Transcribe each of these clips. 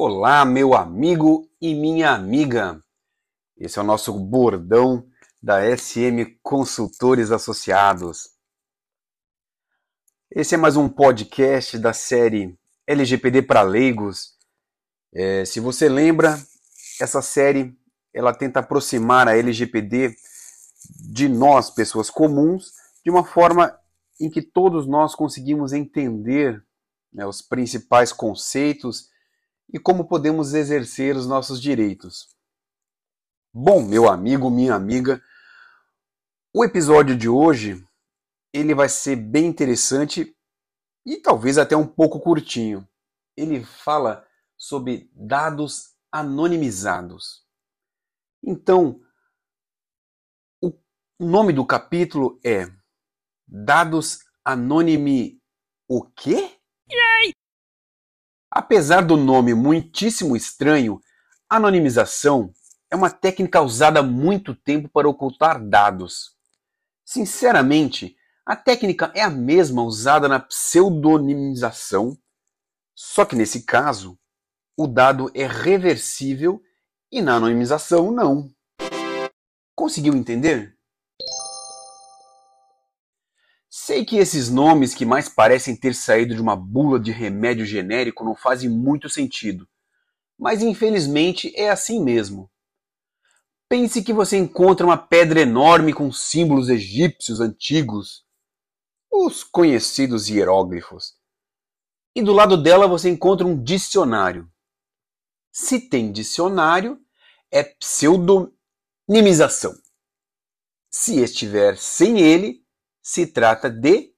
Olá, meu amigo e minha amiga. Esse é o nosso bordão da SM Consultores Associados. Esse é mais um podcast da série LGPD para leigos. É, se você lembra, essa série ela tenta aproximar a LGPD de nós, pessoas comuns, de uma forma em que todos nós conseguimos entender né, os principais conceitos e como podemos exercer os nossos direitos. Bom, meu amigo, minha amiga, o episódio de hoje ele vai ser bem interessante e talvez até um pouco curtinho. Ele fala sobre dados anonimizados. Então, o nome do capítulo é Dados anônime o quê? Apesar do nome muitíssimo estranho, anonimização é uma técnica usada há muito tempo para ocultar dados. Sinceramente, a técnica é a mesma usada na pseudonimização, só que nesse caso, o dado é reversível e na anonimização não. Conseguiu entender? Sei que esses nomes que mais parecem ter saído de uma bula de remédio genérico não fazem muito sentido, mas infelizmente é assim mesmo. Pense que você encontra uma pedra enorme com símbolos egípcios antigos, os conhecidos hieróglifos, e do lado dela você encontra um dicionário. Se tem dicionário, é pseudonimização. Se estiver sem ele, se trata de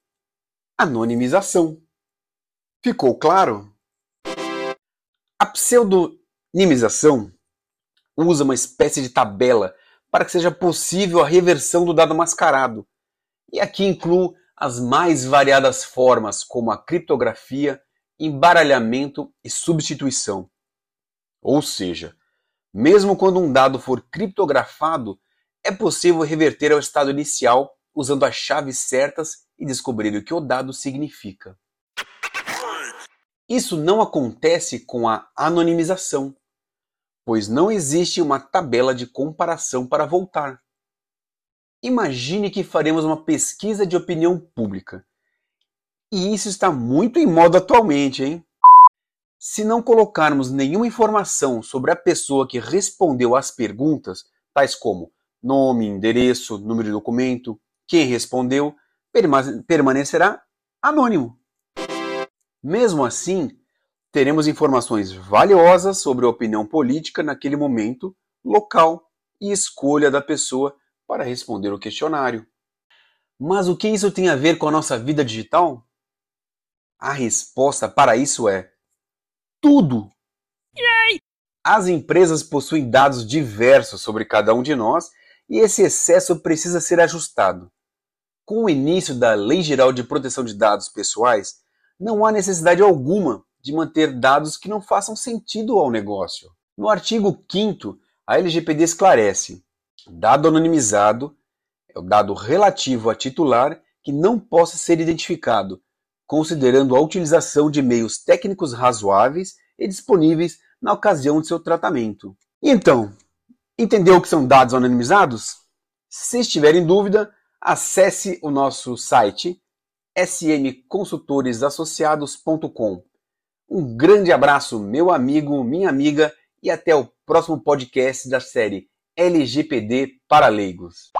anonimização. Ficou claro? A pseudonimização usa uma espécie de tabela para que seja possível a reversão do dado mascarado. E aqui incluo as mais variadas formas, como a criptografia, embaralhamento e substituição. Ou seja, mesmo quando um dado for criptografado, é possível reverter ao estado inicial usando as chaves certas e descobrir o que o dado significa. Isso não acontece com a anonimização, pois não existe uma tabela de comparação para voltar. Imagine que faremos uma pesquisa de opinião pública. E isso está muito em moda atualmente, hein? Se não colocarmos nenhuma informação sobre a pessoa que respondeu às perguntas, tais como nome, endereço, número de documento, quem respondeu permanecerá anônimo. Mesmo assim, teremos informações valiosas sobre a opinião política naquele momento, local e escolha da pessoa para responder o questionário. Mas o que isso tem a ver com a nossa vida digital? A resposta para isso é tudo! As empresas possuem dados diversos sobre cada um de nós e esse excesso precisa ser ajustado. Com o início da Lei Geral de Proteção de Dados Pessoais, não há necessidade alguma de manter dados que não façam sentido ao negócio. No artigo 5 a LGPD esclarece: dado anonimizado é o dado relativo a titular que não possa ser identificado, considerando a utilização de meios técnicos razoáveis e disponíveis na ocasião de seu tratamento. Então, entendeu o que são dados anonimizados? Se estiver em dúvida, acesse o nosso site smconsultoresassociados.com. Um grande abraço, meu amigo, minha amiga, e até o próximo podcast da série LGPD para leigos.